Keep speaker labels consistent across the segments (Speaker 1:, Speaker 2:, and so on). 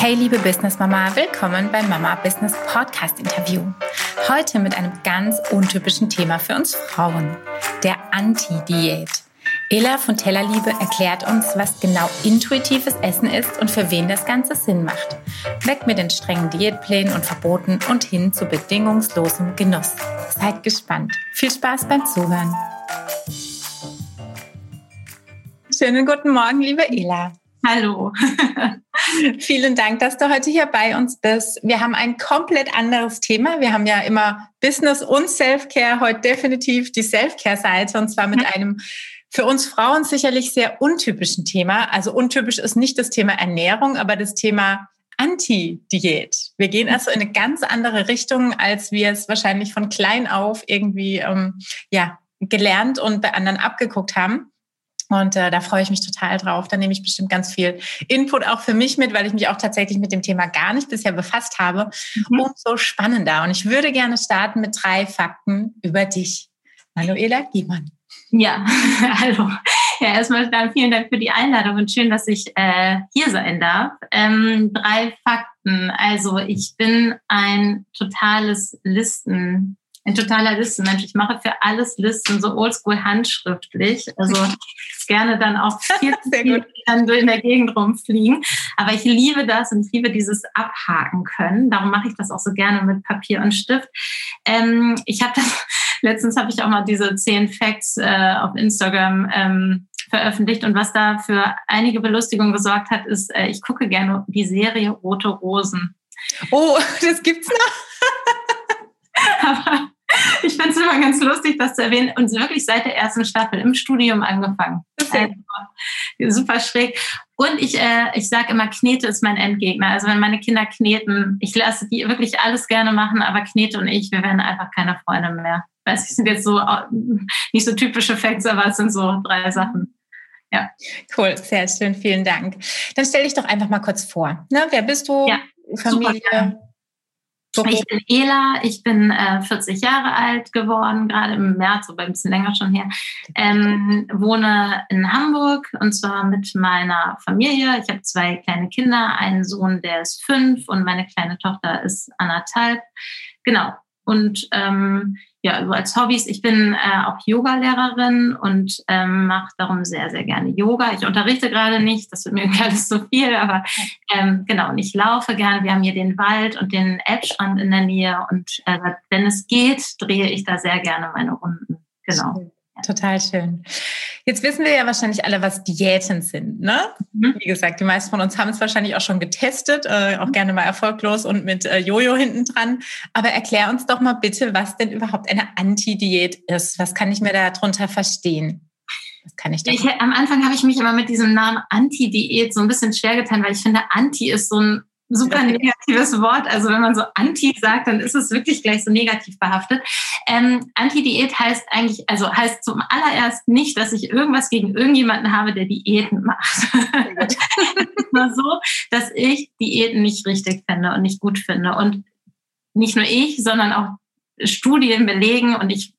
Speaker 1: Hey liebe Business Mama, willkommen beim Mama Business Podcast Interview. Heute mit einem ganz untypischen Thema für uns Frauen, der Anti-Diät. Ella von Tellerliebe erklärt uns, was genau intuitives Essen ist und für wen das Ganze Sinn macht. Weg mit den strengen Diätplänen und Verboten und hin zu bedingungslosem Genuss. Seid gespannt. Viel Spaß beim Zuhören. Schönen guten Morgen, liebe Ella.
Speaker 2: Hallo.
Speaker 1: Vielen Dank, dass du heute hier bei uns bist. Wir haben ein komplett anderes Thema. Wir haben ja immer Business und Self-Care, heute definitiv die Self-Care-Seite und zwar mit einem für uns Frauen sicherlich sehr untypischen Thema. Also untypisch ist nicht das Thema Ernährung, aber das Thema Anti-Diät. Wir gehen also in eine ganz andere Richtung, als wir es wahrscheinlich von klein auf irgendwie ähm, ja, gelernt und bei anderen abgeguckt haben. Und äh, da freue ich mich total drauf. Da nehme ich bestimmt ganz viel Input auch für mich mit, weil ich mich auch tatsächlich mit dem Thema gar nicht bisher befasst habe. Mhm. Umso spannender. Und ich würde gerne starten mit drei Fakten über dich. Manuela Giemann.
Speaker 2: Ja, hallo. Ja, erstmal dann vielen Dank für die Einladung und schön, dass ich äh, hier sein darf. Ähm, drei Fakten. Also ich bin ein totales Listen ein totaler Listenmensch. Ich mache für alles Listen, so oldschool handschriftlich. Also gerne dann auch viel, viel dann in der Gegend rumfliegen. Aber ich liebe das und ich liebe dieses Abhaken können. Darum mache ich das auch so gerne mit Papier und Stift. Ähm, ich habe das, letztens habe ich auch mal diese zehn Facts äh, auf Instagram ähm, veröffentlicht und was da für einige Belustigung gesorgt hat, ist, äh, ich gucke gerne die Serie Rote Rosen.
Speaker 1: Oh, das gibt's noch.
Speaker 2: Aber ich finde es immer ganz lustig, das zu erwähnen. Und wirklich seit der ersten Staffel im Studium angefangen. Also, super schräg. Und ich, äh, ich sage immer, Knete ist mein Endgegner. Also wenn meine Kinder kneten, ich lasse die wirklich alles gerne machen, aber Knete und ich, wir werden einfach keine Freunde mehr. Weiß ich, sind jetzt so nicht so typische Facts, aber es sind so drei Sachen.
Speaker 1: Ja. Cool, sehr schön, vielen Dank. Dann stell dich doch einfach mal kurz vor. Ne? Wer bist du? Ja, Familie? Super.
Speaker 2: Ich bin Ela, ich bin äh, 40 Jahre alt geworden, gerade im März, aber ein bisschen länger schon her. Ähm, wohne in Hamburg und zwar mit meiner Familie. Ich habe zwei kleine Kinder, einen Sohn, der ist fünf und meine kleine Tochter ist anderthalb. Genau. Und ähm, ja, also als Hobbys, ich bin äh, auch Yoga-Lehrerin und ähm, mache darum sehr, sehr gerne Yoga. Ich unterrichte gerade nicht, das wird mir alles zu viel, aber ähm, genau, und ich laufe gerne. Wir haben hier den Wald und den Elbstrand in der Nähe und äh, wenn es geht, drehe ich da sehr gerne meine Runden. Genau.
Speaker 1: Total schön. Jetzt wissen wir ja wahrscheinlich alle, was Diäten sind. Ne? Mhm. Wie gesagt, die meisten von uns haben es wahrscheinlich auch schon getestet, äh, auch gerne mal erfolglos und mit äh, Jojo hinten dran. Aber erklär uns doch mal bitte, was denn überhaupt eine Anti-Diät ist. Was kann ich mir darunter verstehen?
Speaker 2: Was kann ich, ich Am Anfang habe ich mich immer mit diesem Namen Anti-Diät so ein bisschen schwer getan, weil ich finde, Anti ist so ein super negatives Wort. Also wenn man so Anti sagt, dann ist es wirklich gleich so negativ behaftet. Ähm, Anti-Diät heißt eigentlich, also heißt zum allererst nicht, dass ich irgendwas gegen irgendjemanden habe, der Diäten macht. es ist nur so, dass ich Diäten nicht richtig finde und nicht gut finde. Und nicht nur ich, sondern auch Studien belegen und ich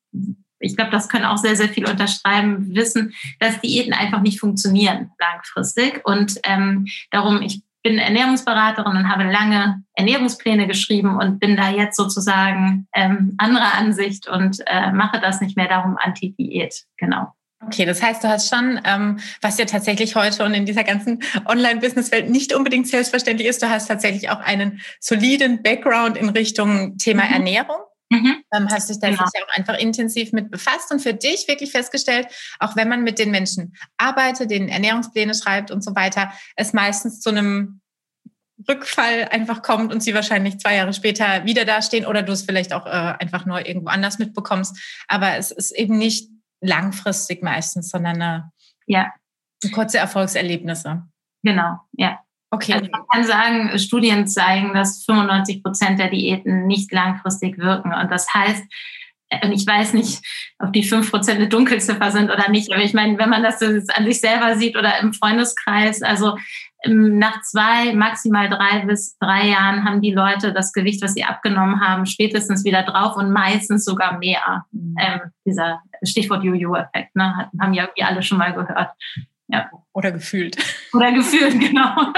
Speaker 2: ich glaube, das können auch sehr, sehr viel unterschreiben, wissen, dass Diäten einfach nicht funktionieren langfristig. Und ähm, darum, ich bin Ernährungsberaterin und habe lange Ernährungspläne geschrieben und bin da jetzt sozusagen ähm, anderer Ansicht und äh, mache das nicht mehr darum Anti-Diät. Genau.
Speaker 1: Okay, das heißt, du hast schon, ähm, was ja tatsächlich heute und in dieser ganzen Online-Business-Welt nicht unbedingt selbstverständlich ist, du hast tatsächlich auch einen soliden Background in Richtung Thema mhm. Ernährung. Mhm. Ähm, hast dich da genau. auch einfach intensiv mit befasst und für dich wirklich festgestellt, auch wenn man mit den Menschen arbeitet, den Ernährungspläne schreibt und so weiter, es meistens zu einem Rückfall einfach kommt und sie wahrscheinlich zwei Jahre später wieder dastehen oder du es vielleicht auch äh, einfach nur irgendwo anders mitbekommst. Aber es ist eben nicht langfristig meistens, sondern eine, ja. kurze Erfolgserlebnisse.
Speaker 2: Genau, ja. Okay. Also man kann sagen, Studien zeigen, dass 95 Prozent der Diäten nicht langfristig wirken. Und das heißt, äh, und ich weiß nicht, ob die 5 Prozent eine Dunkelziffer sind oder nicht, aber ich meine, wenn man das an sich selber sieht oder im Freundeskreis, also ähm, nach zwei, maximal drei bis drei Jahren haben die Leute das Gewicht, was sie abgenommen haben, spätestens wieder drauf und meistens sogar mehr. Mhm. Ähm, dieser Stichwort Jojo-Effekt, ne, haben ja irgendwie alle schon mal gehört.
Speaker 1: Ja. Oder gefühlt.
Speaker 2: Oder gefühlt, genau.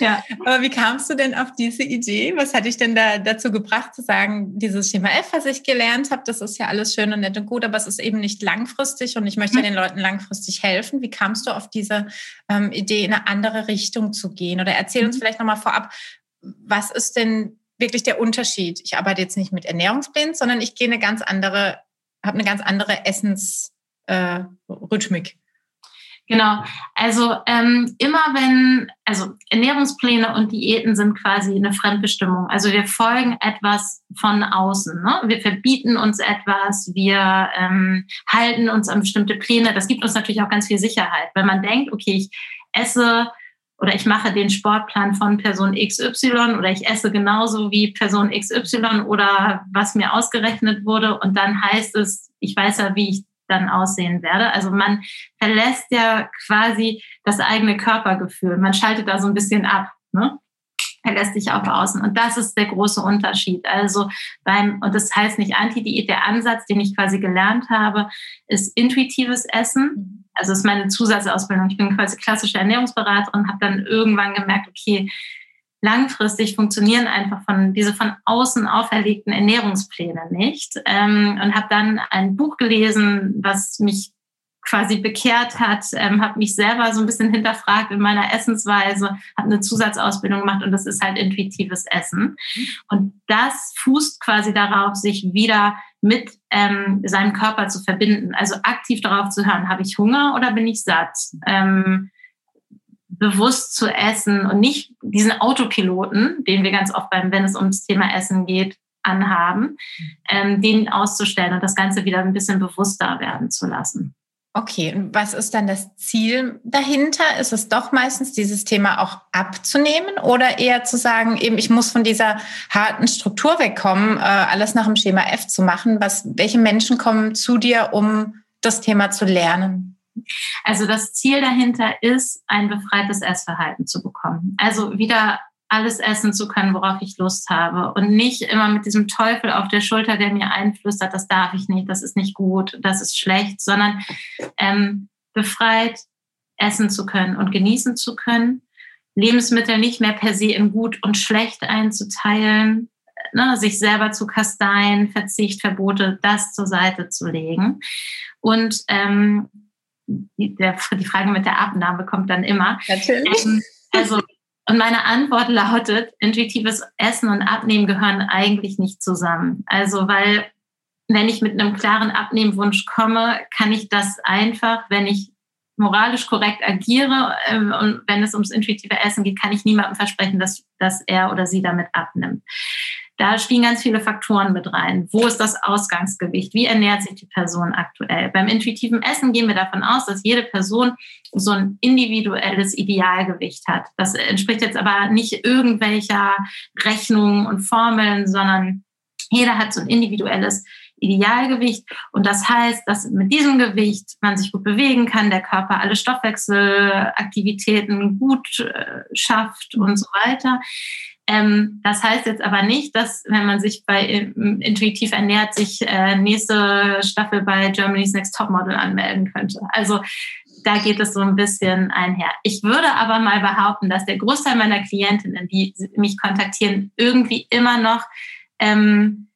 Speaker 1: ja. Aber wie kamst du denn auf diese Idee? Was hat dich denn da dazu gebracht zu sagen, dieses Schema F, was ich gelernt habe, das ist ja alles schön und nett und gut, aber es ist eben nicht langfristig und ich möchte mhm. den Leuten langfristig helfen. Wie kamst du auf diese ähm, Idee, in eine andere Richtung zu gehen? Oder erzähl uns mhm. vielleicht nochmal vorab, was ist denn wirklich der Unterschied? Ich arbeite jetzt nicht mit Ernährungsplänen, sondern ich gehe eine ganz andere, habe eine ganz andere Essensrhythmik. Äh,
Speaker 2: Genau. Also ähm, immer wenn, also Ernährungspläne und Diäten sind quasi eine Fremdbestimmung. Also wir folgen etwas von außen. Ne? Wir verbieten uns etwas, wir ähm, halten uns an bestimmte Pläne. Das gibt uns natürlich auch ganz viel Sicherheit, weil man denkt, okay, ich esse oder ich mache den Sportplan von Person XY oder ich esse genauso wie Person XY oder was mir ausgerechnet wurde und dann heißt es, ich weiß ja, wie ich dann aussehen werde. Also man verlässt ja quasi das eigene Körpergefühl. Man schaltet da so ein bisschen ab. Ne? Er lässt sich auf außen. Und das ist der große Unterschied. Also beim, und das heißt nicht Anti-Diät, der Ansatz, den ich quasi gelernt habe, ist intuitives Essen. Also das ist meine Zusatzausbildung. Ich bin quasi klassische Ernährungsberaterin und habe dann irgendwann gemerkt, okay, langfristig funktionieren einfach von diese von außen auferlegten Ernährungspläne nicht. Ähm, und habe dann ein Buch gelesen, was mich quasi bekehrt hat, ähm, habe mich selber so ein bisschen hinterfragt in meiner Essensweise, habe eine Zusatzausbildung gemacht und das ist halt intuitives Essen. Und das fußt quasi darauf, sich wieder mit ähm, seinem Körper zu verbinden, also aktiv darauf zu hören, habe ich Hunger oder bin ich satt? Ähm, bewusst zu essen und nicht diesen Autopiloten, den wir ganz oft beim, wenn es ums Thema Essen geht, anhaben, ähm, den auszustellen und das Ganze wieder ein bisschen bewusster werden zu lassen.
Speaker 1: Okay, und was ist dann das Ziel dahinter? Ist es doch meistens dieses Thema auch abzunehmen oder eher zu sagen, eben ich muss von dieser harten Struktur wegkommen, äh, alles nach dem Schema F zu machen? Was, welche Menschen kommen zu dir, um das Thema zu lernen?
Speaker 2: Also das Ziel dahinter ist, ein befreites Essverhalten zu bekommen. Also wieder alles essen zu können, worauf ich Lust habe. Und nicht immer mit diesem Teufel auf der Schulter, der mir einflüstert, das darf ich nicht, das ist nicht gut, das ist schlecht, sondern ähm, befreit essen zu können und genießen zu können, Lebensmittel nicht mehr per se in gut und schlecht einzuteilen, ne, sich selber zu kasteien, Verzicht, Verbote, das zur Seite zu legen. Und ähm, die, der, die Frage mit der Abnahme kommt dann immer.
Speaker 1: Natürlich. Ähm,
Speaker 2: also, und meine Antwort lautet, intuitives Essen und Abnehmen gehören eigentlich nicht zusammen. Also, weil wenn ich mit einem klaren Abnehmwunsch komme, kann ich das einfach, wenn ich moralisch korrekt agiere äh, und wenn es ums intuitive Essen geht, kann ich niemandem versprechen, dass, dass er oder sie damit abnimmt. Da spielen ganz viele Faktoren mit rein. Wo ist das Ausgangsgewicht? Wie ernährt sich die Person aktuell? Beim intuitiven Essen gehen wir davon aus, dass jede Person so ein individuelles Idealgewicht hat. Das entspricht jetzt aber nicht irgendwelcher Rechnungen und Formeln, sondern jeder hat so ein individuelles Idealgewicht. Und das heißt, dass mit diesem Gewicht man sich gut bewegen kann, der Körper alle Stoffwechselaktivitäten gut äh, schafft und so weiter. Ähm, das heißt jetzt aber nicht, dass wenn man sich bei intuitiv ernährt, sich äh, nächste Staffel bei Germany's Next Topmodel anmelden könnte. Also da geht es so ein bisschen einher. Ich würde aber mal behaupten, dass der Großteil meiner Klientinnen, die mich kontaktieren, irgendwie immer noch ähm,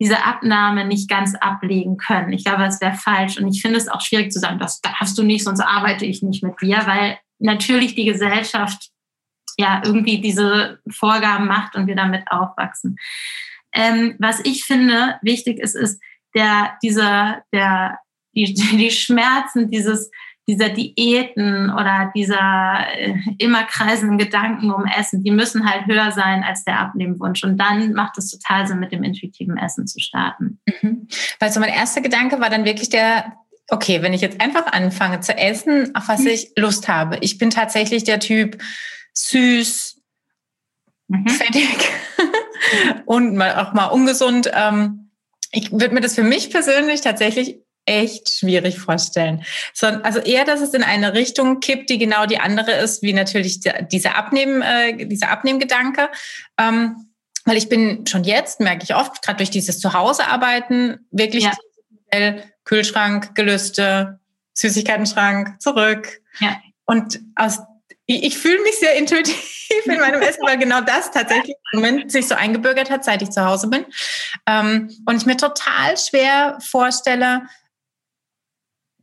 Speaker 2: diese Abnahme nicht ganz ablegen können. Ich glaube, das wäre falsch. Und ich finde es auch schwierig zu sagen, das darfst du nicht, sonst arbeite ich nicht mit dir, weil natürlich die Gesellschaft ja irgendwie diese Vorgaben macht und wir damit aufwachsen. Ähm, was ich finde wichtig ist, ist der, dieser, der, die, die Schmerzen dieses, dieser Diäten oder dieser äh, immer kreisenden Gedanken um Essen, die müssen halt höher sein als der Abnehmwunsch. Und dann macht es total Sinn, mit dem intuitiven Essen zu starten.
Speaker 1: Mhm. Weil so mein erster Gedanke war dann wirklich der, okay, wenn ich jetzt einfach anfange zu essen, auf was mhm. ich Lust habe. Ich bin tatsächlich der Typ, süß, mhm. fettig und mal, auch mal ungesund. Ähm, ich würde mir das für mich persönlich tatsächlich echt schwierig vorstellen. So, also eher, dass es in eine Richtung kippt, die genau die andere ist, wie natürlich dieser Abnehmen, äh, dieser Abnehmgedanke. Ähm, weil ich bin schon jetzt, merke ich oft, gerade durch dieses Zuhausearbeiten, wirklich ja. Kühlschrank, Gelüste, Süßigkeitenschrank, zurück. Ja. Und aus ich, ich fühle mich sehr intuitiv in meinem Essen, weil genau das tatsächlich im Moment sich so eingebürgert hat, seit ich zu Hause bin. Ähm, und ich mir total schwer vorstelle,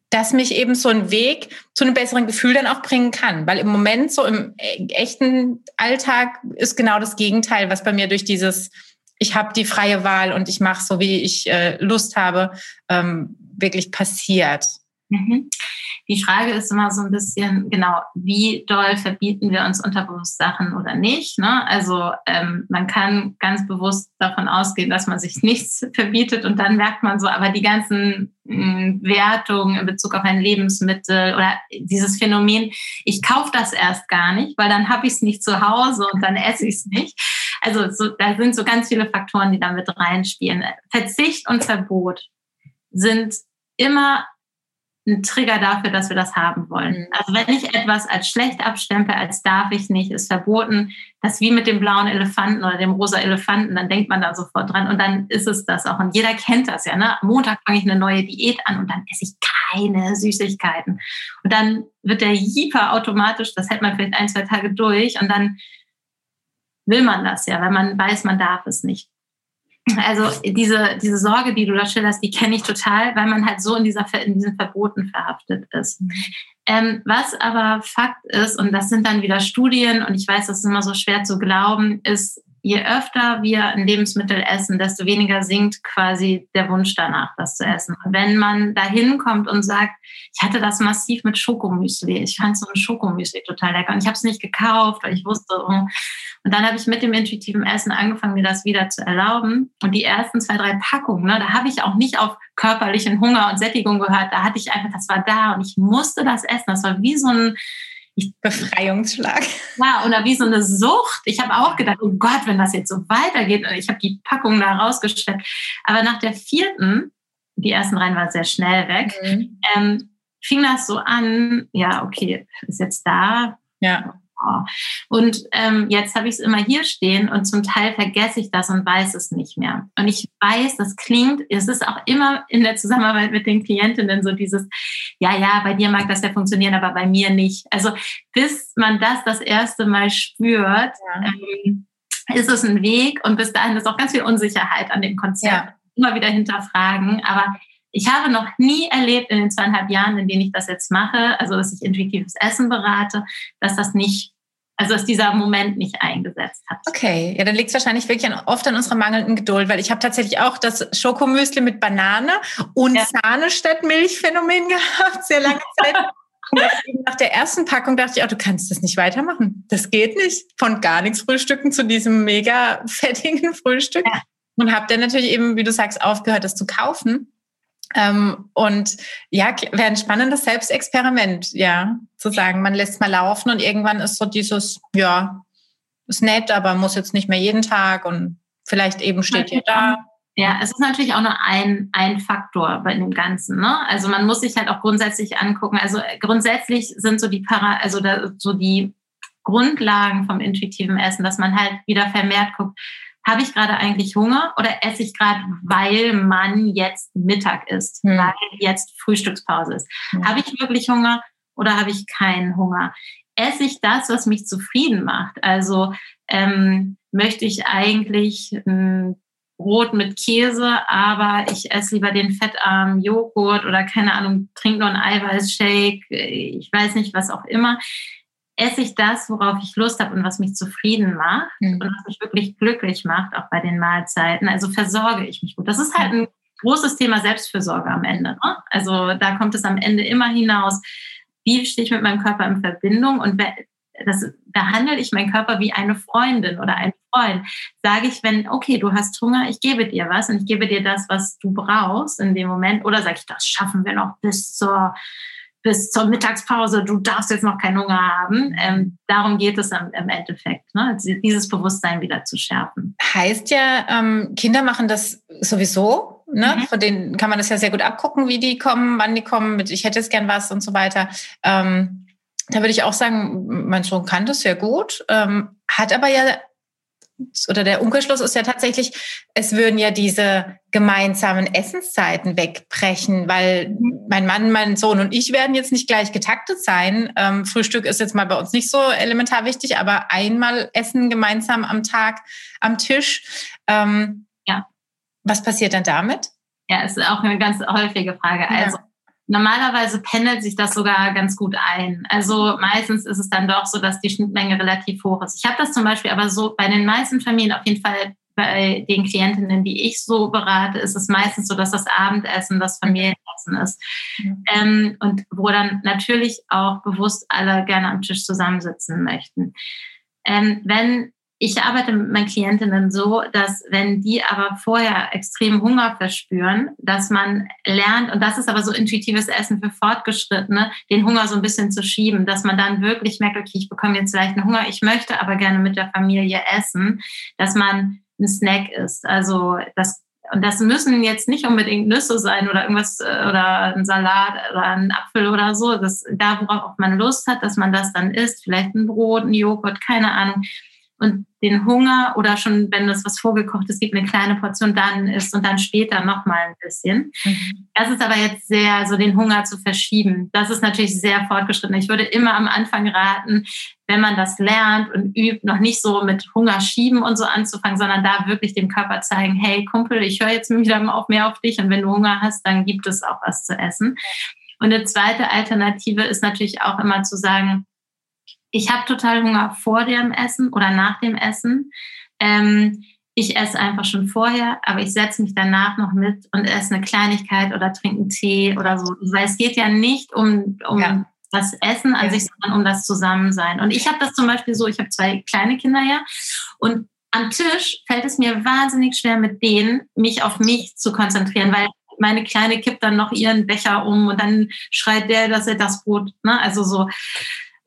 Speaker 1: dass mich eben so ein Weg zu einem besseren Gefühl dann auch bringen kann. Weil im Moment so im e-, echten Alltag ist genau das Gegenteil, was bei mir durch dieses, ich habe die freie Wahl und ich mache so, wie ich äh, Lust habe, ähm, wirklich passiert.
Speaker 2: Mhm. Die Frage ist immer so ein bisschen, genau, wie doll verbieten wir uns unterbewusst Sachen oder nicht? Ne? Also ähm, man kann ganz bewusst davon ausgehen, dass man sich nichts verbietet und dann merkt man so, aber die ganzen mh, hm, Wertungen in Bezug auf ein Lebensmittel oder dieses Phänomen, ich kaufe das erst gar nicht, weil dann habe ich es nicht zu Hause und dann esse ich es nicht. Also so, da sind so ganz viele Faktoren, die da mit reinspielen. Verzicht und Verbot sind immer ein Trigger dafür, dass wir das haben wollen. Mhm. Also wenn ich etwas als schlecht abstempel, als darf ich nicht, ist verboten, das wie mit dem blauen Elefanten oder dem rosa Elefanten, dann denkt man da sofort dran und dann ist es das auch. Und jeder kennt das ja. Ne? Am Montag fange ich eine neue Diät an und dann esse ich keine Süßigkeiten. Und dann wird der Jeeper automatisch, das hält man vielleicht ein, zwei Tage durch und dann will man das ja, weil man weiß, man darf es nicht. Also diese, diese Sorge, die du da schilderst, die kenne ich total, weil man halt so in, dieser, in diesen Verboten verhaftet ist. Ähm, was aber Fakt ist, und das sind dann wieder Studien, und ich weiß, das ist immer so schwer zu glauben, ist, je öfter wir ein Lebensmittel essen, desto weniger sinkt quasi der Wunsch danach, das zu essen. wenn man da hinkommt und sagt, ich hatte das massiv mit Schokomüsli, ich fand so ein Schokomüsli total lecker und ich habe es nicht gekauft, weil ich wusste, oh. und dann habe ich mit dem intuitiven Essen angefangen, mir das wieder zu erlauben. Und die ersten zwei, drei Packungen, ne, da habe ich auch nicht auf körperlichen Hunger und Sättigung gehört, da hatte ich einfach, das war da und ich musste das essen. Das war wie so ein
Speaker 1: Befreiungsschlag.
Speaker 2: Ja, oder wie so eine Sucht. Ich habe auch gedacht, oh Gott, wenn das jetzt so weitergeht. Ich habe die Packung da rausgestellt. Aber nach der vierten, die ersten rein waren sehr schnell weg, mhm. ähm, fing das so an, ja, okay, ist jetzt da.
Speaker 1: Ja.
Speaker 2: Und ähm, jetzt habe ich es immer hier stehen und zum Teil vergesse ich das und weiß es nicht mehr. Und ich weiß, das klingt, es ist auch immer in der Zusammenarbeit mit den Klientinnen so dieses, ja, ja, bei dir mag das ja funktionieren, aber bei mir nicht. Also bis man das das erste Mal spürt, ja. ähm, ist es ein Weg und bis dahin ist auch ganz viel Unsicherheit an dem Konzept. Ja. Immer wieder hinterfragen, aber ich habe noch nie erlebt in den zweieinhalb Jahren, in denen ich das jetzt mache, also dass ich intuitives Essen berate, dass das nicht, also dass dieser Moment nicht eingesetzt hat.
Speaker 1: Okay, ja, dann liegt es wahrscheinlich wirklich an, oft an unserer mangelnden Geduld, weil ich habe tatsächlich auch das Schokomüsli mit Banane und ja. Sahne statt Milchphänomen gehabt, sehr lange Zeit. Nach der ersten Packung dachte ich auch, du kannst das nicht weitermachen. Das geht nicht. Von gar nichts Frühstücken zu diesem mega fettigen Frühstück. Ja. Und habe dann natürlich eben, wie du sagst, aufgehört, das zu kaufen. Ähm, und ja, wäre ein spannendes Selbstexperiment, ja, zu sagen, man lässt mal laufen und irgendwann ist so dieses, ja, ist nett, aber muss jetzt nicht mehr jeden Tag und vielleicht eben steht ihr da.
Speaker 2: Ja, es ist natürlich auch nur ein, ein Faktor bei dem Ganzen. Ne? Also man muss sich halt auch grundsätzlich angucken. Also grundsätzlich sind so die Para, also da, so die Grundlagen vom intuitiven Essen, dass man halt wieder vermehrt guckt, habe ich gerade eigentlich Hunger oder esse ich gerade, weil man jetzt Mittag isst, hm. weil jetzt Frühstückspause ist? Hm. Habe ich wirklich Hunger oder habe ich keinen Hunger? Esse ich das, was mich zufrieden macht? Also ähm, möchte ich eigentlich ein Brot mit Käse, aber ich esse lieber den fettarmen Joghurt oder keine Ahnung, trinke nur einen Eiweißshake, ich weiß nicht, was auch immer esse ich das, worauf ich Lust habe und was mich zufrieden macht mhm. und was mich wirklich glücklich macht, auch bei den Mahlzeiten. Also versorge ich mich gut. Das ist halt ein großes Thema Selbstfürsorge am Ende. Ne? Also da kommt es am Ende immer hinaus, wie stehe ich mit meinem Körper in Verbindung und das behandle ich meinen Körper wie eine Freundin oder ein Freund. Sage ich, wenn, okay, du hast Hunger, ich gebe dir was und ich gebe dir das, was du brauchst in dem Moment. Oder sage ich, das schaffen wir noch bis zur bis zur Mittagspause, du darfst jetzt noch keinen Hunger haben. Ähm, darum geht es am, im Endeffekt, ne? dieses Bewusstsein wieder zu schärfen.
Speaker 1: Heißt ja, ähm, Kinder machen das sowieso. Ne? Mhm. Von denen kann man das ja sehr gut abgucken, wie die kommen, wann die kommen, mit ich hätte jetzt gern was und so weiter. Ähm, da würde ich auch sagen, mein Sohn kann das sehr gut, ähm, hat aber ja oder der Umkehrschluss ist ja tatsächlich, es würden ja diese gemeinsamen Essenszeiten wegbrechen, weil mein Mann, mein Sohn und ich werden jetzt nicht gleich getaktet sein. Ähm, Frühstück ist jetzt mal bei uns nicht so elementar wichtig, aber einmal essen gemeinsam am Tag am Tisch. Ähm, ja. Was passiert dann damit?
Speaker 2: Ja, ist auch eine ganz häufige Frage. Ja. Also Normalerweise pendelt sich das sogar ganz gut ein. Also meistens ist es dann doch so, dass die Schnittmenge relativ hoch ist. Ich habe das zum Beispiel aber so bei den meisten Familien auf jeden Fall bei den Klientinnen, die ich so berate, ist es meistens so, dass das Abendessen das Familienessen ist. Mhm. Ähm, und wo dann natürlich auch bewusst alle gerne am Tisch zusammensitzen möchten. Ähm, wenn ich arbeite mit meinen Klientinnen so, dass wenn die aber vorher extrem Hunger verspüren, dass man lernt, und das ist aber so intuitives Essen für Fortgeschrittene, den Hunger so ein bisschen zu schieben, dass man dann wirklich merkt, okay, ich bekomme jetzt vielleicht einen Hunger, ich möchte aber gerne mit der Familie essen, dass man ein Snack ist. Also das und das müssen jetzt nicht unbedingt Nüsse sein oder irgendwas äh, oder ein Salat oder ein Apfel oder so. Das, da, worauf man Lust hat, dass man das dann isst, vielleicht ein Brot, ein Joghurt, keine Ahnung und den Hunger oder schon, wenn es was vorgekochtes gibt, eine kleine Portion dann isst und dann später nochmal ein bisschen. Mhm. Das ist aber jetzt sehr, so den Hunger zu verschieben. Das ist natürlich sehr fortgeschritten. Ich würde immer am Anfang raten, wenn man das lernt und übt, noch nicht so mit Hunger schieben und so anzufangen, sondern da wirklich dem Körper zeigen, hey Kumpel, ich höre jetzt wieder auf mehr auf dich und wenn du Hunger hast, dann gibt es auch was zu essen. Und eine zweite Alternative ist natürlich auch immer zu sagen, ich habe total Hunger vor dem Essen oder nach dem Essen. Ähm, ich esse einfach schon vorher, aber ich setze mich danach noch mit und esse eine Kleinigkeit oder trinke einen Tee oder so. Weil es geht ja nicht um, um ja. das Essen an ja. sich, sondern um das Zusammensein. Und ich habe das zum Beispiel so, ich habe zwei kleine Kinder ja und am Tisch fällt es mir wahnsinnig schwer, mit denen mich auf mich zu konzentrieren, weil meine Kleine kippt dann noch ihren Becher um und dann schreit der, dass er das Brot, ne? Also so.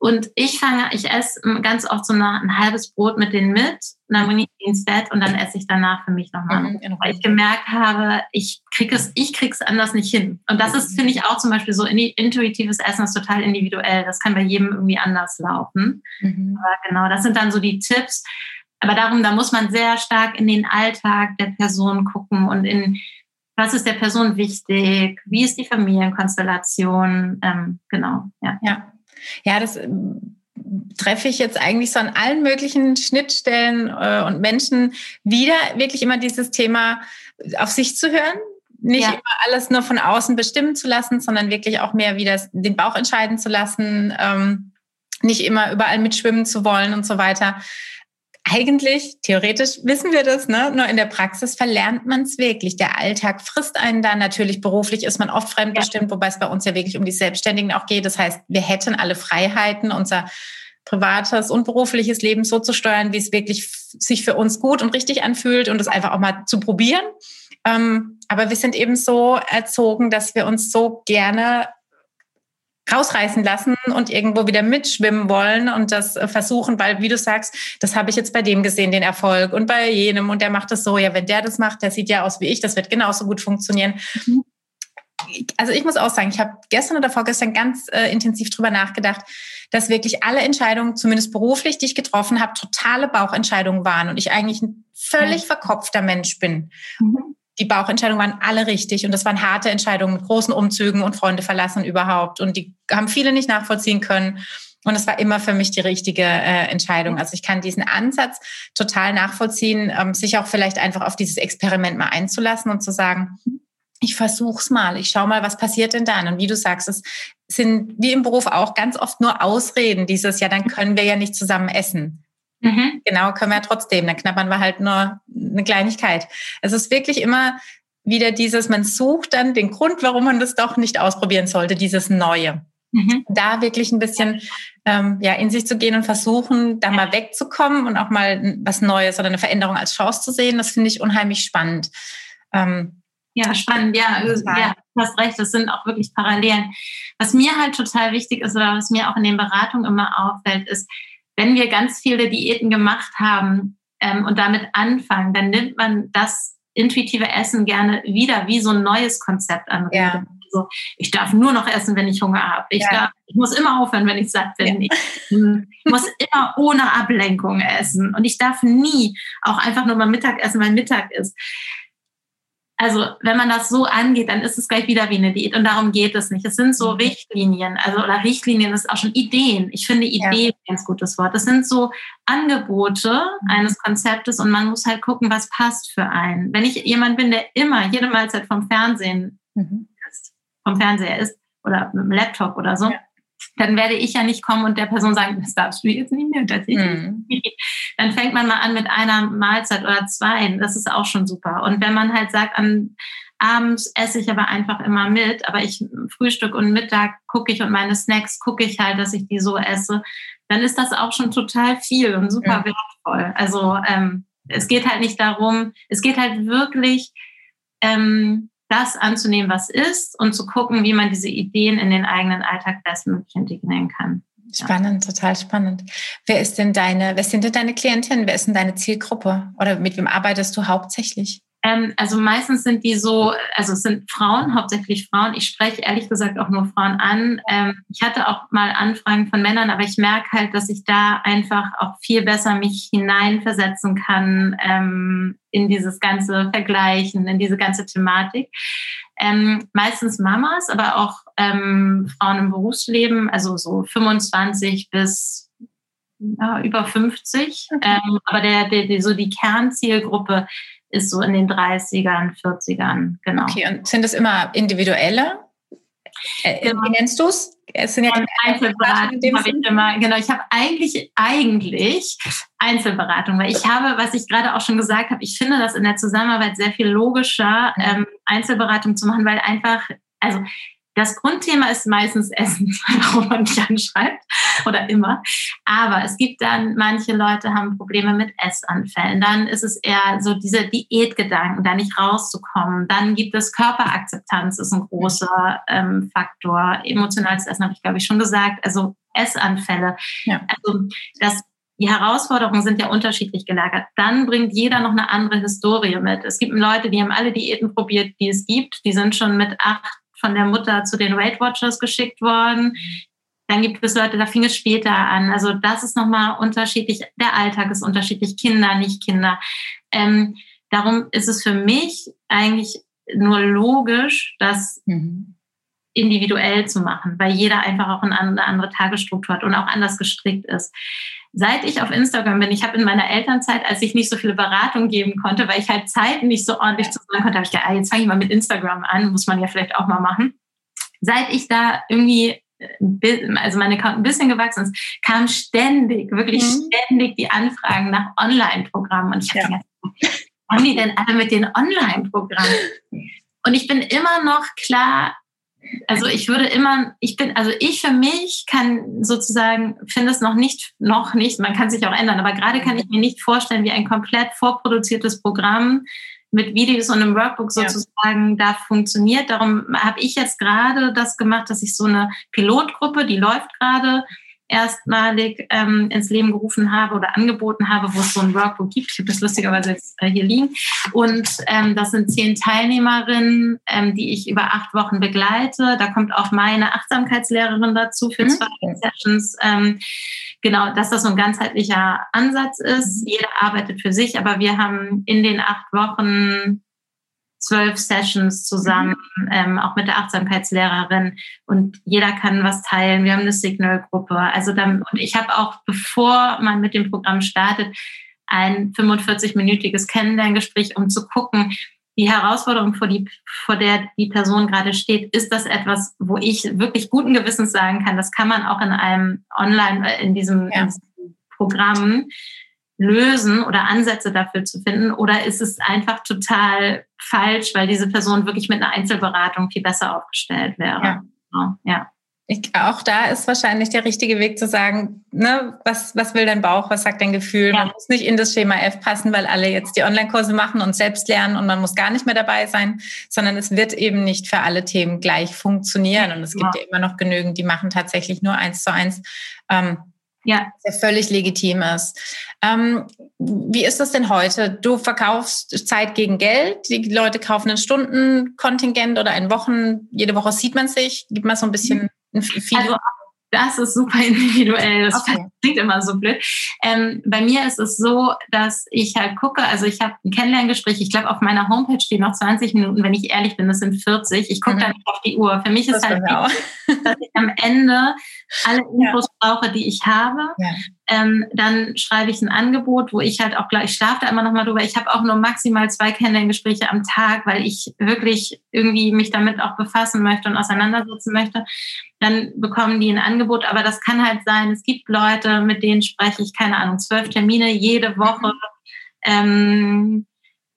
Speaker 2: Und ich fange, ich esse ganz oft so ein halbes Brot mit denen mit, dann bringe ich ins Bett und dann esse ich danach für mich nochmal. Mhm, weil ich gemerkt habe, ich kriege es, ich krieg's anders nicht hin. Und das ist, finde ich, auch zum Beispiel so intuitives Essen ist total individuell. Das kann bei jedem irgendwie anders laufen. Mhm. Aber genau, das sind dann so die Tipps. Aber darum, da muss man sehr stark in den Alltag der Person gucken und in was ist der Person wichtig, wie ist die Familienkonstellation, ähm, genau,
Speaker 1: ja. Ja, ja, das äh, treffe ich jetzt eigentlich so an allen möglichen Schnittstellen äh, und Menschen wieder, wirklich immer dieses Thema auf sich zu hören, nicht ja. immer alles nur von außen bestimmen zu lassen, sondern wirklich auch mehr wieder den Bauch entscheiden zu lassen, ähm, nicht immer überall mitschwimmen zu wollen und so weiter eigentlich, theoretisch wissen wir das, ne? nur in der Praxis verlernt man es wirklich. Der Alltag frisst einen dann. Natürlich beruflich ist man oft fremdbestimmt, ja. wobei es bei uns ja wirklich um die Selbstständigen auch geht. Das heißt, wir hätten alle Freiheiten, unser privates und berufliches Leben so zu steuern, wie es wirklich sich für uns gut und richtig anfühlt und es einfach auch mal zu probieren. Ähm, aber wir sind eben so erzogen, dass wir uns so gerne rausreißen lassen und irgendwo wieder mitschwimmen wollen und das äh, versuchen, weil, wie du sagst, das habe ich jetzt bei dem gesehen, den Erfolg und bei jenem und der macht das so. Ja, wenn der das macht, der sieht ja aus wie ich, das wird genauso gut funktionieren. Mhm. Also ich muss auch sagen, ich habe gestern oder vorgestern ganz äh, intensiv drüber nachgedacht, dass wirklich alle Entscheidungen, zumindest beruflich, die ich getroffen habe, totale Bauchentscheidungen waren und ich eigentlich ein völlig verkopfter Mensch bin. Mhm die Bauchentscheidungen waren alle richtig und das waren harte Entscheidungen mit großen Umzügen und Freunde verlassen überhaupt und die haben viele nicht nachvollziehen können. Und es war immer für mich die richtige äh, Entscheidung. Also ich kann diesen Ansatz total nachvollziehen, ähm, sich auch vielleicht einfach auf dieses Experiment mal einzulassen und zu sagen, ich versuch's mal, ich schau mal, was passiert denn dann. Und wie du sagst, es sind wie im Beruf auch ganz oft nur Ausreden, dieses, ja, dann können wir ja nicht zusammen essen. Mhm. Genau, können wir ja trotzdem. Dann knabbern wir halt nur eine Kleinigkeit. Es ist wirklich immer wieder dieses, man sucht dann den Grund, warum man das doch nicht ausprobieren sollte, dieses Neue. Mhm. Da wirklich ein bisschen ähm, ja, in sich zu gehen und versuchen, da mal wegzukommen und auch mal was Neues oder eine Veränderung als Chance zu sehen, das finde ich unheimlich spannend.
Speaker 2: Ähm, ja, spannend, ja, ja, du hast recht, das sind auch wirklich Parallelen. Was mir halt total wichtig ist oder was mir auch in den Beratungen immer auffällt, ist, wenn wir ganz viele Diäten gemacht haben ähm, und damit anfangen, dann nimmt man das intuitive Essen gerne wieder wie so ein neues Konzept an. Ja. so, ich darf nur noch essen, wenn ich Hunger habe. Ich, ja. ich muss immer aufhören, wenn ich satt bin. Ja. Ich, ich muss immer ohne Ablenkung essen. Und ich darf nie auch einfach nur mal Mittag essen, weil Mittag ist. Also wenn man das so angeht, dann ist es gleich wieder wie eine Diät und darum geht es nicht. Es sind so mhm. Richtlinien, also oder Richtlinien ist auch schon Ideen. Ich finde Ideen ja. ein ganz gutes Wort. Das sind so Angebote mhm. eines Konzeptes und man muss halt gucken, was passt für einen. Wenn ich jemand bin, der immer jede Mahlzeit vom Fernsehen mhm. ist, vom Fernseher ist oder mit dem Laptop oder so, ja dann werde ich ja nicht kommen und der Person sagen, das darfst du jetzt nicht mehr. Das mhm. Dann fängt man mal an mit einer Mahlzeit oder zwei. Das ist auch schon super. Und wenn man halt sagt, an, abends esse ich aber einfach immer mit, aber ich Frühstück und Mittag gucke ich und meine Snacks gucke ich halt, dass ich die so esse, dann ist das auch schon total viel und super ja. wertvoll. Also ähm, es geht halt nicht darum, es geht halt wirklich ähm, das anzunehmen, was ist und zu gucken, wie man diese Ideen in den eigenen Alltag bestmöglich integrieren kann.
Speaker 1: Spannend, ja. total spannend. Wer ist denn deine, wer sind denn deine Klientinnen? Wer ist denn deine Zielgruppe? Oder mit wem arbeitest du hauptsächlich?
Speaker 2: Ähm, also meistens sind die so, also es sind Frauen, hauptsächlich Frauen. Ich spreche ehrlich gesagt auch nur Frauen an. Ähm, ich hatte auch mal Anfragen von Männern, aber ich merke halt, dass ich da einfach auch viel besser mich hineinversetzen kann ähm, in dieses ganze Vergleichen, in diese ganze Thematik. Ähm, meistens Mamas, aber auch ähm, Frauen im Berufsleben, also so 25 bis ja, über 50. Okay. Ähm, aber der, der, der, so die Kernzielgruppe ist so in den 30ern, 40ern, genau.
Speaker 1: Okay, und sind das immer individuelle? Äh, genau. Wie nennst du es?
Speaker 2: Es sind ja Einzelberatung habe ich immer, genau, ich habe eigentlich, eigentlich Einzelberatung, weil ich habe, was ich gerade auch schon gesagt habe, ich finde das in der Zusammenarbeit sehr viel logischer, ähm, Einzelberatung zu machen, weil einfach, also das Grundthema ist meistens Essen, warum man mich anschreibt oder immer. Aber es gibt dann, manche Leute haben Probleme mit Essanfällen. Dann ist es eher so diese Diätgedanken, da nicht rauszukommen. Dann gibt es Körperakzeptanz, ist ein großer ähm, Faktor. Emotionales Essen habe ich, glaube ich, schon gesagt. Also Essanfälle. Ja. Also das die Herausforderungen sind ja unterschiedlich gelagert. Dann bringt jeder noch eine andere Historie mit. Es gibt Leute, die haben alle Diäten probiert, die es gibt. Die sind schon mit acht von der Mutter zu den Weight Watchers geschickt worden. Dann gibt es Leute, da fing es später an. Also das ist nochmal unterschiedlich. Der Alltag ist unterschiedlich, Kinder, nicht Kinder. Ähm, darum ist es für mich eigentlich nur logisch, das mhm. individuell zu machen, weil jeder einfach auch eine andere Tagesstruktur hat und auch anders gestrickt ist seit ich auf Instagram bin, ich habe in meiner Elternzeit, als ich nicht so viele Beratungen geben konnte, weil ich halt Zeiten nicht so ordentlich zusammen konnte, habe ich gedacht, ah, jetzt fange ich mal mit Instagram an, muss man ja vielleicht auch mal machen. Seit ich da irgendwie äh, also mein Account ein bisschen gewachsen ist, kamen ständig, wirklich mhm. ständig die Anfragen nach Online-Programmen. Und ich habe ja. gedacht, haben die denn alle mit den Online-Programmen? Und ich bin immer noch klar also ich würde immer, ich bin, also ich für mich kann sozusagen, finde es noch nicht, noch nicht, man kann sich auch ändern, aber gerade kann ich mir nicht vorstellen, wie ein komplett vorproduziertes Programm mit Videos und einem Workbook sozusagen ja. da funktioniert. Darum habe ich jetzt gerade das gemacht, dass ich so eine Pilotgruppe, die läuft gerade, erstmalig ähm, ins Leben gerufen habe oder angeboten habe, wo es so ein Workbook gibt. Ich habe das lustigerweise jetzt äh, hier liegen. Und ähm, das sind zehn Teilnehmerinnen, ähm, die ich über acht Wochen begleite. Da kommt auch meine Achtsamkeitslehrerin dazu für mhm. zwei Sessions. Ähm, genau, dass das so ein ganzheitlicher Ansatz ist. Mhm. Jeder arbeitet für sich, aber wir haben in den acht Wochen zwölf Sessions zusammen, mhm. ähm, auch mit der Achtsamkeitslehrerin und jeder kann was teilen. Wir haben eine Signal-Gruppe. Also dann, und ich habe auch, bevor man mit dem Programm startet, ein 45-minütiges Kennenlerngespräch, um zu gucken, die Herausforderung, vor, die, vor der die Person gerade steht, ist das etwas, wo ich wirklich guten Gewissens sagen kann, das kann man auch in einem Online, in diesem, ja. in diesem Programm lösen oder Ansätze dafür zu finden? Oder ist es einfach total falsch, weil diese Person wirklich mit einer Einzelberatung viel besser aufgestellt wäre? Ja. Genau, ja.
Speaker 1: Ich, auch da ist wahrscheinlich der richtige Weg zu sagen, ne, was, was will dein Bauch, was sagt dein Gefühl? Ja. Man muss nicht in das Schema F passen, weil alle jetzt die Online-Kurse machen und selbst lernen und man muss gar nicht mehr dabei sein, sondern es wird eben nicht für alle Themen gleich funktionieren. Und es gibt ja, ja immer noch genügend, die machen tatsächlich nur eins zu eins. Ähm, Ja. Der völlig legitim ist. Ähm, wie ist das denn heute? Du verkaufst Zeit gegen Geld. Die Leute kaufen ein Stundenkontingent oder ein Wochen. Jede Woche sieht man sich. Gibt mal so ein bisschen ein
Speaker 2: Feedback. Also das ist super individuell. Das okay. klingt immer so blöd. Ähm, bei mir ist es so, dass ich halt gucke, also ich habe ein Kennenlerngespräch, ich glaube, auf meiner Homepage stehen noch 20 Minuten, wenn ich ehrlich bin, das sind 40. Ich gucke mhm. dann auf die Uhr. Für mich ist das halt, wichtig, dass ich am Ende alle Infos ja. brauche, die ich habe. Ja. Ähm, dann schreibe ich ein Angebot, wo ich halt auch gleich, ich schlafe da immer noch mal drüber. Ich habe auch nur maximal zwei Kennenlerngespräche am Tag, weil ich wirklich irgendwie mich damit auch befassen möchte und auseinandersetzen möchte. Dann bekommen die ein Angebot, aber das kann halt sein, es gibt Leute, mit denen spreche ich, keine Ahnung, zwölf Termine jede Woche. Ähm,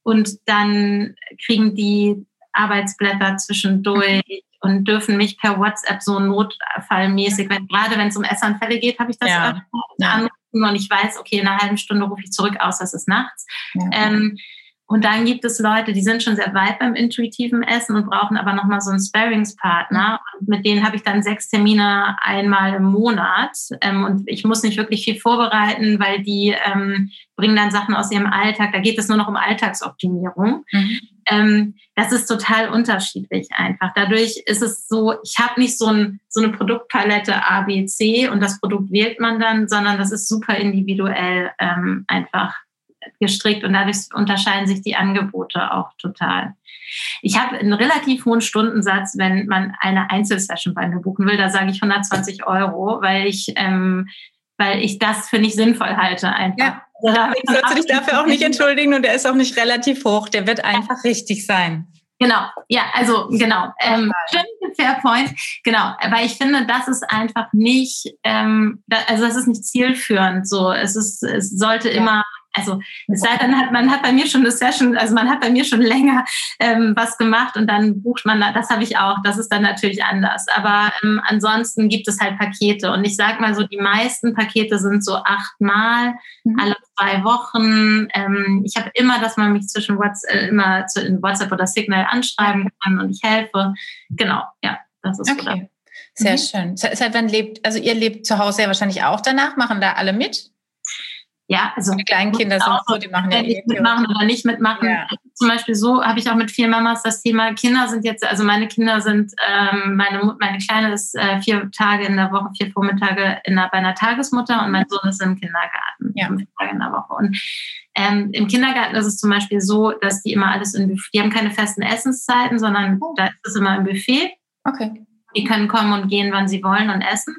Speaker 2: und dann kriegen die Arbeitsblätter zwischendurch und dürfen mich per WhatsApp so notfallmäßig, wenn, gerade wenn es um Essanfälle geht, habe ich das ja. ja. anrufen und ich weiß, okay, in einer halben Stunde rufe ich zurück aus, das ist nachts. Ja. Ähm, und dann gibt es Leute, die sind schon sehr weit beim intuitiven Essen und brauchen aber nochmal so einen Sparringspartner. Und mit denen habe ich dann sechs Termine einmal im Monat. Ähm, und ich muss nicht wirklich viel vorbereiten, weil die ähm, bringen dann Sachen aus ihrem Alltag. Da geht es nur noch um Alltagsoptimierung. Mhm. Ähm, das ist total unterschiedlich einfach. Dadurch ist es so, ich habe nicht so, ein, so eine Produktpalette A, B, C und das Produkt wählt man dann, sondern das ist super individuell einfach gestrickt und dadurch unterscheiden sich die Angebote auch total. Ich habe einen relativ hohen Stundensatz, wenn man eine Einzelsession bei mir buchen will. Da sage ich 120 Euro, weil ich, ähm, weil ich das für nicht sinnvoll halte einfach. Ja.
Speaker 1: Also, sollst du dich dafür auch nicht entschuldigen und der ist auch nicht relativ hoch. Der wird einfach richtig sein.
Speaker 2: Genau, ja, also genau. Ähm, stimmt, fair point. Genau, weil ich finde, das ist einfach nicht, ähm, da, also das ist nicht zielführend. So, es ist, es sollte ja. immer also es sei denn, hat, man hat bei mir schon eine Session, also man hat bei mir schon länger ähm, was gemacht und dann bucht man, das habe ich auch, das ist dann natürlich anders. Aber ähm, ansonsten gibt es halt Pakete und ich sage mal so, die meisten Pakete sind so achtmal mhm. alle zwei Wochen. Ähm, ich habe immer, dass man mich zwischen WhatsApp, äh, immer zu, in WhatsApp oder Signal anschreiben kann und ich helfe. Genau, ja, das ist okay.
Speaker 1: Sehr mhm. schön. Seit wann lebt, also ihr lebt zu Hause ja wahrscheinlich auch danach, machen da alle mit?
Speaker 2: Ja, also
Speaker 1: die kleinen Kinder sind auch so, die machen ja
Speaker 2: nicht eh mitmachen oder nicht mitmachen. Ja. Zum Beispiel so habe ich auch mit vielen Mamas das Thema. Kinder sind jetzt, also meine Kinder sind, ähm, meine meine Kleine ist äh, vier Tage in der Woche, vier Vormittage in der, bei einer Tagesmutter und mein Sohn ist im Kindergarten, ja. fünf Tage in der Woche. Und ähm, im Kindergarten ist es zum Beispiel so, dass die immer alles in Buffet, die haben keine festen Essenszeiten, sondern oh. da ist es immer im Buffet. Okay. Die können kommen und gehen, wann sie wollen und essen.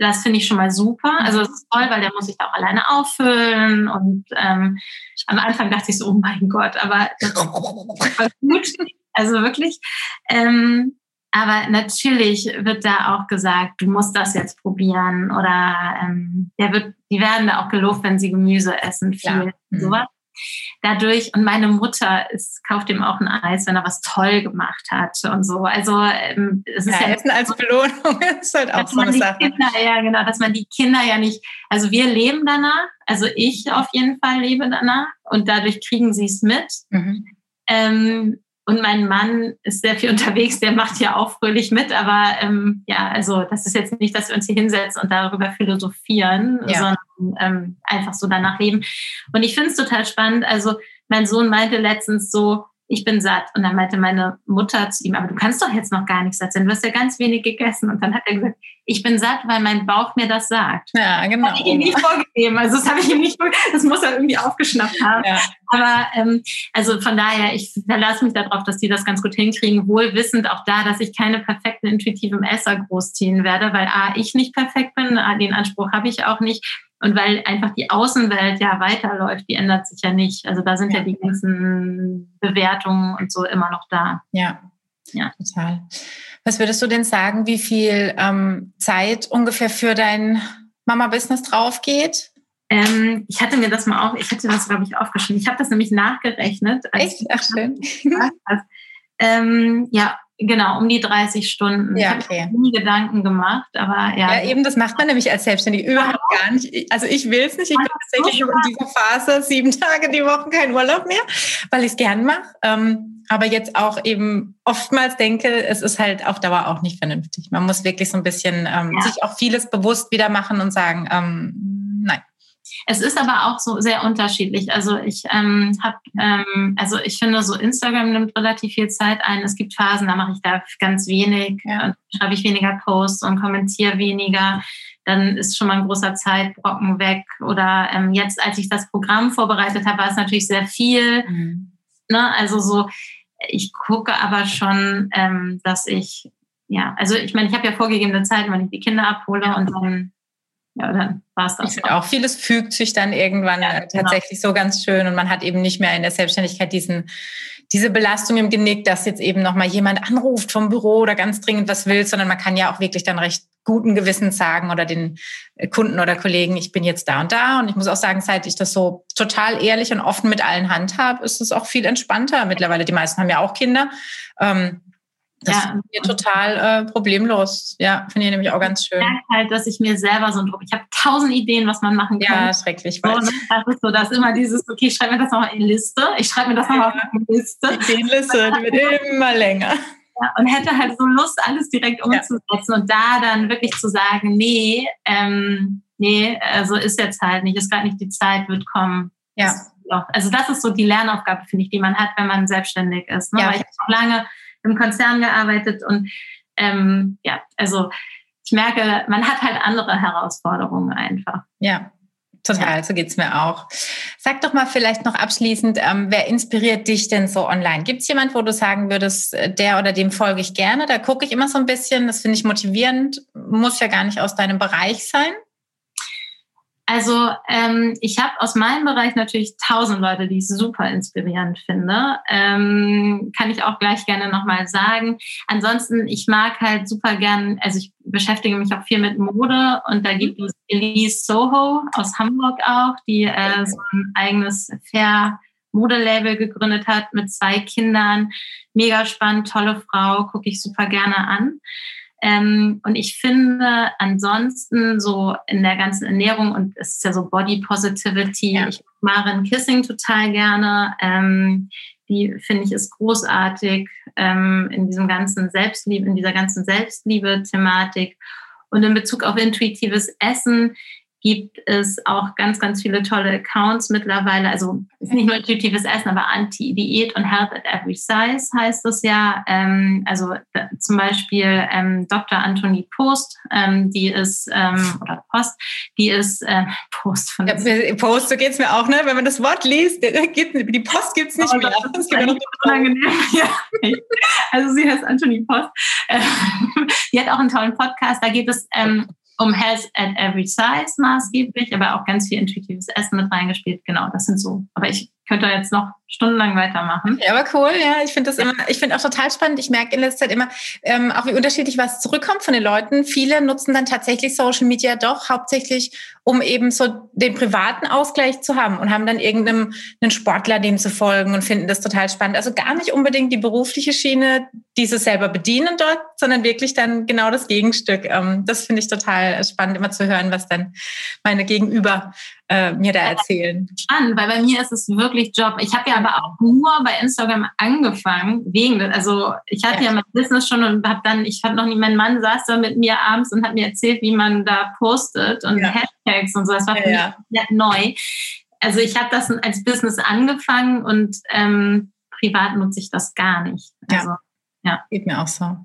Speaker 2: Das finde ich schon mal super. Also das ist toll, weil der muss sich da auch alleine auffüllen. Und ähm, am Anfang dachte ich so, oh mein Gott, aber das ist gut. Also wirklich. Ähm, aber natürlich wird da auch gesagt, du musst das jetzt probieren. Oder ähm, der wird, die werden da auch gelobt, wenn sie Gemüse essen, viel. Ja. Mhm. Sowas dadurch, und meine Mutter ist, kauft ihm auch ein Eis, wenn er was toll gemacht hat und so. Also ähm,
Speaker 1: es ist ja, ja Essen als Belohnung ist halt auch so eine Sache.
Speaker 2: Kinder, ja, genau, dass man die Kinder ja nicht, also wir leben danach, also ich auf jeden Fall lebe danach und dadurch kriegen sie es mit. Mhm. Ähm, und mein Mann ist sehr viel unterwegs, der macht ja auch fröhlich mit, aber ähm, ja, also das ist jetzt nicht, dass wir uns hier hinsetzen und darüber philosophieren, ja. sondern ähm, einfach so danach leben. Und ich finde es total spannend. Also mein Sohn meinte letztens so, ich bin satt. Und dann meinte meine Mutter zu ihm, aber du kannst doch jetzt noch gar nicht satt sein, du hast ja ganz wenig gegessen. Und dann hat er gesagt, ich bin satt, weil mein Bauch mir das sagt.
Speaker 1: Ja, genau. Das
Speaker 2: habe ich ihm nicht vorgegeben. Also das habe ich ihm nicht, das muss er irgendwie aufgeschnappt haben. Ja. Aber ähm, also von daher, ich verlasse mich darauf, dass die das ganz gut hinkriegen, wohl wissend auch da, dass ich keine perfekten intuitiven Esser großziehen werde, weil A, ich nicht perfekt bin, A, den Anspruch habe ich auch nicht. Und weil einfach die Außenwelt ja weiterläuft, die ändert sich ja nicht. Also da sind ja, ja die ganzen Bewertungen und so immer noch da.
Speaker 1: Ja, ja, total. Was würdest du denn sagen, wie viel ähm, Zeit ungefähr für dein Mama-Business drauf geht?
Speaker 2: Ähm, ich hatte mir das mal auch, ich hatte das, glaube ich, aufgeschrieben. Ich habe das nämlich nachgerechnet.
Speaker 1: Echt? Ach, schön.
Speaker 2: ähm, ja, Genau, um die 30 Stunden.
Speaker 1: Ja,
Speaker 2: okay. Ich habe nie Gedanken gemacht, aber ja.
Speaker 1: Ja, eben, das macht man nämlich als Selbstständige überhaupt gar nicht. Also ich will es nicht. Ich bin tatsächlich in dieser Phase sieben Tage die Woche kein Urlaub mehr, weil ich es gern mache. Ähm, aber jetzt auch eben oftmals denke, es ist halt auf Dauer auch nicht vernünftig. Man muss wirklich so ein bisschen ähm, ja. sich auch vieles bewusst wieder machen und sagen, ähm, nein.
Speaker 2: Es ist aber auch so sehr unterschiedlich. Also ich ähm, habe, ähm, also ich finde, so Instagram nimmt relativ viel Zeit ein. Es gibt Phasen, da mache ich da ganz wenig, ja. schreibe ich weniger Posts und kommentiere weniger. Dann ist schon mal ein großer Zeitbrocken weg. Oder ähm, jetzt, als ich das Programm vorbereitet habe, war es natürlich sehr viel. Mhm. Ne? Also so, ich gucke aber schon, ähm, dass ich, ja, also ich meine, ich habe ja vorgegebene Zeiten, wenn ich die Kinder abhole und dann ja, dann war es das.
Speaker 1: Ich auch. auch vieles fügt sich dann irgendwann ja, genau. tatsächlich so ganz schön und man hat eben nicht mehr in der Selbstständigkeit diesen, diese Belastung im Genick, dass jetzt eben nochmal jemand anruft vom Büro oder ganz dringend was will, sondern man kann ja auch wirklich dann recht guten Gewissens sagen oder den Kunden oder Kollegen, ich bin jetzt da und da. Und ich muss auch sagen, seit ich das so total ehrlich und offen mit allen handhabe, ist es auch viel entspannter. Mittlerweile, die meisten haben ja auch Kinder. Ähm, das ja. ich total äh, problemlos. Ja, finde ich nämlich auch ganz schön. Ich
Speaker 2: merke halt, dass ich mir selber so ein Druck, ich habe tausend Ideen, was man machen kann.
Speaker 1: Ja, schrecklich.
Speaker 2: So, das ist so, dass immer dieses, okay, ich schreibe mir das nochmal in Liste. Ich schreibe mir das nochmal ja. auf Liste.
Speaker 1: Die Ideenliste, die wird immer länger.
Speaker 2: Ja, und hätte halt so Lust, alles direkt umzusetzen ja. und da dann wirklich zu sagen, nee, ähm, nee, also ist jetzt halt nicht, ist gerade nicht die Zeit, wird kommen.
Speaker 1: Ja.
Speaker 2: Also das ist so die Lernaufgabe, finde ich, die man hat, wenn man selbstständig ist. Ne? Ja. Weil ich habe lange im Konzern gearbeitet und ähm, ja, also ich merke, man hat halt andere Herausforderungen einfach.
Speaker 1: Ja, Total, so geht's mir auch. Sag doch mal vielleicht noch abschließend, ähm, wer inspiriert dich denn so online? Gibt es jemand, wo du sagen würdest, äh, der oder dem folge ich gerne? Da gucke ich immer so ein bisschen, das finde ich motivierend, muss ja gar nicht aus deinem Bereich sein.
Speaker 2: Also ähm, ich habe aus meinem Bereich natürlich tausend Leute, die ich super inspirierend finde. Ähm, kann ich auch gleich gerne nochmal sagen. Ansonsten, ich mag halt super gern, also ich beschäftige mich auch viel mit Mode und da gibt es Elise Soho aus Hamburg auch, die äh, so ein eigenes Fair Modelabel gegründet hat mit zwei Kindern. Mega spannend, tolle Frau, gucke ich super gerne an. Ähm, und ich finde ansonsten so in der ganzen Ernährung und es ist ja so Body Positivity, ja. ich mag Maren Kissing total gerne. Ähm, die finde ich ist großartig ähm, in diesem ganzen Selbstliebe, in dieser ganzen Selbstliebe-Thematik. Und in Bezug auf intuitives Essen gibt es auch ganz, ganz viele tolle Accounts mittlerweile. Also ist nicht nur intuitives Essen, aber Anti-Diät und Health at Every Size heißt das ja. Ähm, also zum Beispiel ähm, Dr. Anthony Post, ähm, die ist, ähm, oder Post, die ist äh, Post von
Speaker 1: ja, Post, so geht's mir auch, ne? Wenn man das Wort liest, die Post gibt's nicht oh, mehr. Das ist
Speaker 2: unangenehm. ja. Also sie heißt Anthony Post. Ähm, die hat auch einen tollen Podcast, da geht es ähm, um Health at Every Size maßgeblich, aber auch ganz viel intuitives Essen mit reingespielt. Genau, das sind so. Aber ich könnte jetzt noch stundenlang weitermachen.
Speaker 1: Ja, aber cool, ja. Ich finde das immer, ich finde auch total spannend. Ich merke in letzter Zeit immer, ähm, auch wie unterschiedlich was zurückkommt von den Leuten. Viele nutzen dann tatsächlich Social Media doch hauptsächlich, um eben so den privaten Ausgleich zu haben und haben dann irgendeinem einen Sportler dem zu folgen und finden das total spannend. Also gar nicht unbedingt die berufliche Schiene, die sie selber bedienen dort, sondern wirklich dann genau das Gegenstück. Ähm, das finde ich total spannend, immer zu hören, was dann meine Gegenüber äh, mir da erzählen.
Speaker 2: Spannend, weil bei mir ist es wirklich Job. Ich habe ja aber auch nur bei Instagram angefangen, wegen, also ich hatte ja, ja mein Business schon und habe dann, ich habe noch nie, mein Mann saß da mit mir abends und hat mir erzählt, wie man da postet und ja. Hashtags und so. Das war für ja. mich neu. Also ich habe das als Business angefangen und ähm, privat nutze ich das gar nicht. Also,
Speaker 1: ja. Geht mir auch so.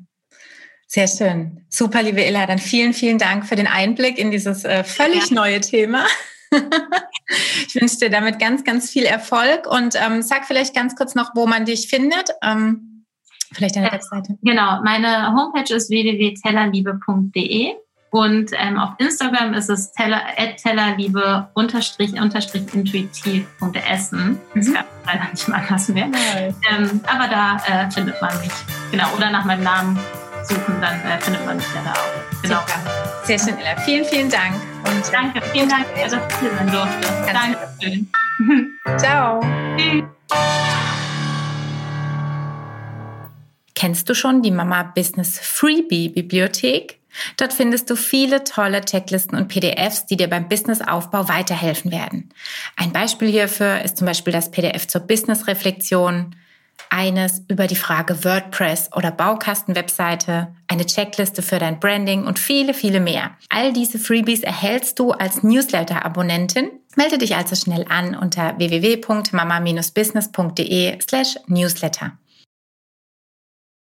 Speaker 1: Sehr schön. Super, liebe Ella. Dann vielen, vielen Dank für den Einblick in dieses äh, völlig neue Thema. ich wünsche dir damit ganz, ganz viel Erfolg und ähm, sag vielleicht ganz kurz noch, wo man dich findet. Ähm, vielleicht deine Webseite.
Speaker 2: Genau, meine Homepage ist www.tellerliebe.de und ähm, auf Instagram ist es teller, tellerliebe unterstrich unterstrich intuitiv.essen. Das kann leider nicht mal anders mehr. Ähm, aber da äh, findet man mich. Genau, oder nach meinem Namen suchen, dann äh, findet man mich ja da auch. Genau.
Speaker 1: Super. Sehr schön, Ella. Vielen, vielen Dank.
Speaker 2: Und Danke, vielen Dank, dass ich hier sein durfte. Dankeschön.
Speaker 1: Ciao. Kennst du schon die Mama Business Freebie Bibliothek? Dort findest du viele tolle Checklisten und PDFs, die dir beim Businessaufbau weiterhelfen werden. Ein Beispiel hierfür ist zum Beispiel das PDF zur Business-Reflexion, eines über die Frage WordPress oder Baukasten-Webseite, eine Checkliste für dein Branding und viele, viele mehr. All diese Freebies erhältst du als Newsletter-Abonnentin. Melde dich also schnell an unter www.mama-business.de slash newsletter.